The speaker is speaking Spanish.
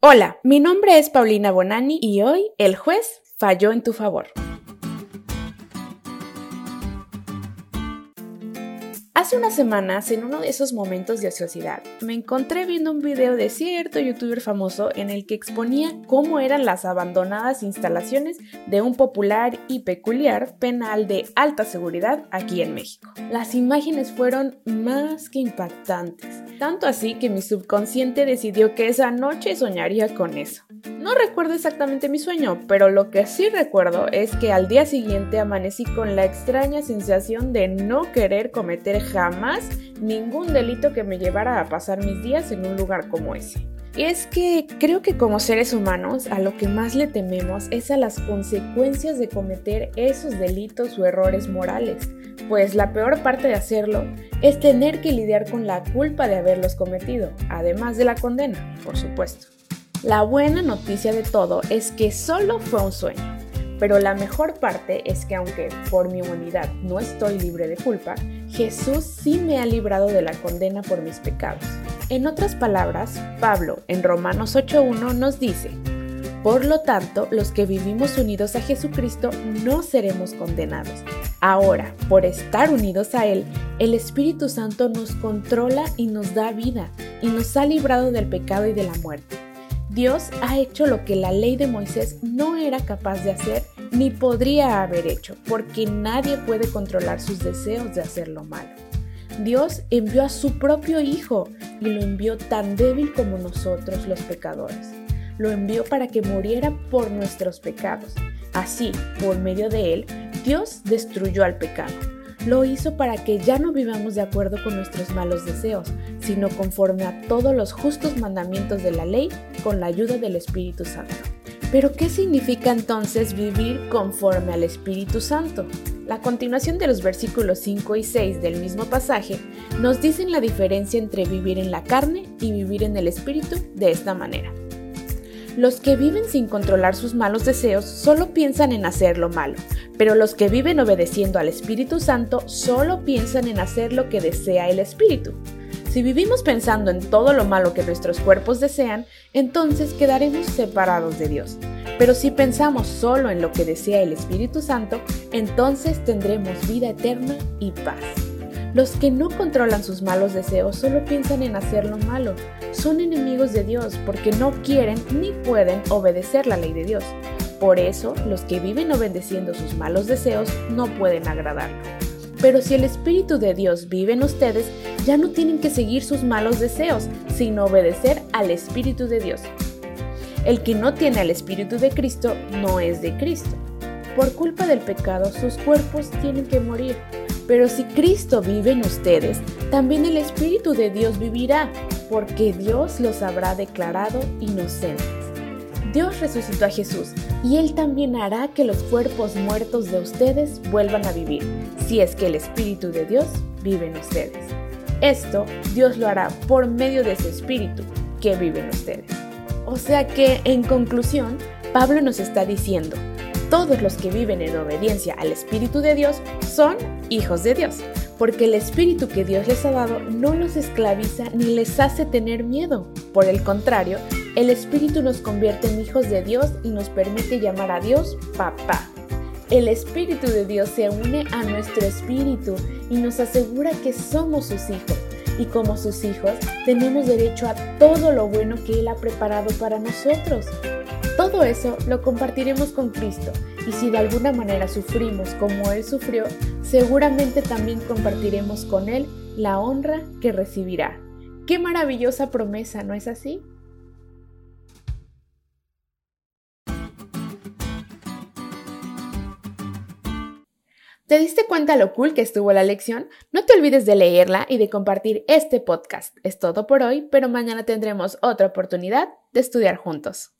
Hola, mi nombre es Paulina Bonani y hoy el juez falló en tu favor. Hace unas semanas, en uno de esos momentos de ociosidad, me encontré viendo un video de cierto youtuber famoso en el que exponía cómo eran las abandonadas instalaciones de un popular y peculiar penal de alta seguridad aquí en México. Las imágenes fueron más que impactantes, tanto así que mi subconsciente decidió que esa noche soñaría con eso. No recuerdo exactamente mi sueño, pero lo que sí recuerdo es que al día siguiente amanecí con la extraña sensación de no querer cometer jamás ningún delito que me llevara a pasar mis días en un lugar como ese. Y es que creo que como seres humanos a lo que más le tememos es a las consecuencias de cometer esos delitos o errores morales, pues la peor parte de hacerlo es tener que lidiar con la culpa de haberlos cometido, además de la condena, por supuesto. La buena noticia de todo es que solo fue un sueño, pero la mejor parte es que aunque por mi humanidad no estoy libre de culpa, Jesús sí me ha librado de la condena por mis pecados. En otras palabras, Pablo en Romanos 8.1 nos dice, por lo tanto, los que vivimos unidos a Jesucristo no seremos condenados. Ahora, por estar unidos a Él, el Espíritu Santo nos controla y nos da vida y nos ha librado del pecado y de la muerte. Dios ha hecho lo que la ley de Moisés no era capaz de hacer ni podría haber hecho, porque nadie puede controlar sus deseos de hacer lo malo. Dios envió a su propio Hijo y lo envió tan débil como nosotros los pecadores. Lo envió para que muriera por nuestros pecados. Así, por medio de él, Dios destruyó al pecado lo hizo para que ya no vivamos de acuerdo con nuestros malos deseos, sino conforme a todos los justos mandamientos de la ley con la ayuda del Espíritu Santo. Pero ¿qué significa entonces vivir conforme al Espíritu Santo? La continuación de los versículos 5 y 6 del mismo pasaje nos dicen la diferencia entre vivir en la carne y vivir en el Espíritu de esta manera. Los que viven sin controlar sus malos deseos solo piensan en hacer lo malo, pero los que viven obedeciendo al Espíritu Santo solo piensan en hacer lo que desea el Espíritu. Si vivimos pensando en todo lo malo que nuestros cuerpos desean, entonces quedaremos separados de Dios. Pero si pensamos solo en lo que desea el Espíritu Santo, entonces tendremos vida eterna y paz. Los que no controlan sus malos deseos solo piensan en hacer lo malo. Son enemigos de Dios porque no quieren ni pueden obedecer la ley de Dios. Por eso, los que viven obedeciendo sus malos deseos no pueden agradarlo. Pero si el Espíritu de Dios vive en ustedes, ya no tienen que seguir sus malos deseos, sino obedecer al Espíritu de Dios. El que no tiene al Espíritu de Cristo no es de Cristo. Por culpa del pecado, sus cuerpos tienen que morir. Pero si Cristo vive en ustedes, también el Espíritu de Dios vivirá, porque Dios los habrá declarado inocentes. Dios resucitó a Jesús y Él también hará que los cuerpos muertos de ustedes vuelvan a vivir, si es que el Espíritu de Dios vive en ustedes. Esto Dios lo hará por medio de ese Espíritu que vive en ustedes. O sea que, en conclusión, Pablo nos está diciendo, todos los que viven en obediencia al Espíritu de Dios son hijos de Dios, porque el Espíritu que Dios les ha dado no los esclaviza ni les hace tener miedo. Por el contrario, el Espíritu nos convierte en hijos de Dios y nos permite llamar a Dios papá. El Espíritu de Dios se une a nuestro espíritu y nos asegura que somos sus hijos. Y como sus hijos, tenemos derecho a todo lo bueno que Él ha preparado para nosotros. Todo eso lo compartiremos con Cristo y si de alguna manera sufrimos como Él sufrió, seguramente también compartiremos con Él la honra que recibirá. ¡Qué maravillosa promesa, ¿no es así? ¿Te diste cuenta lo cool que estuvo la lección? No te olvides de leerla y de compartir este podcast. Es todo por hoy, pero mañana tendremos otra oportunidad de estudiar juntos.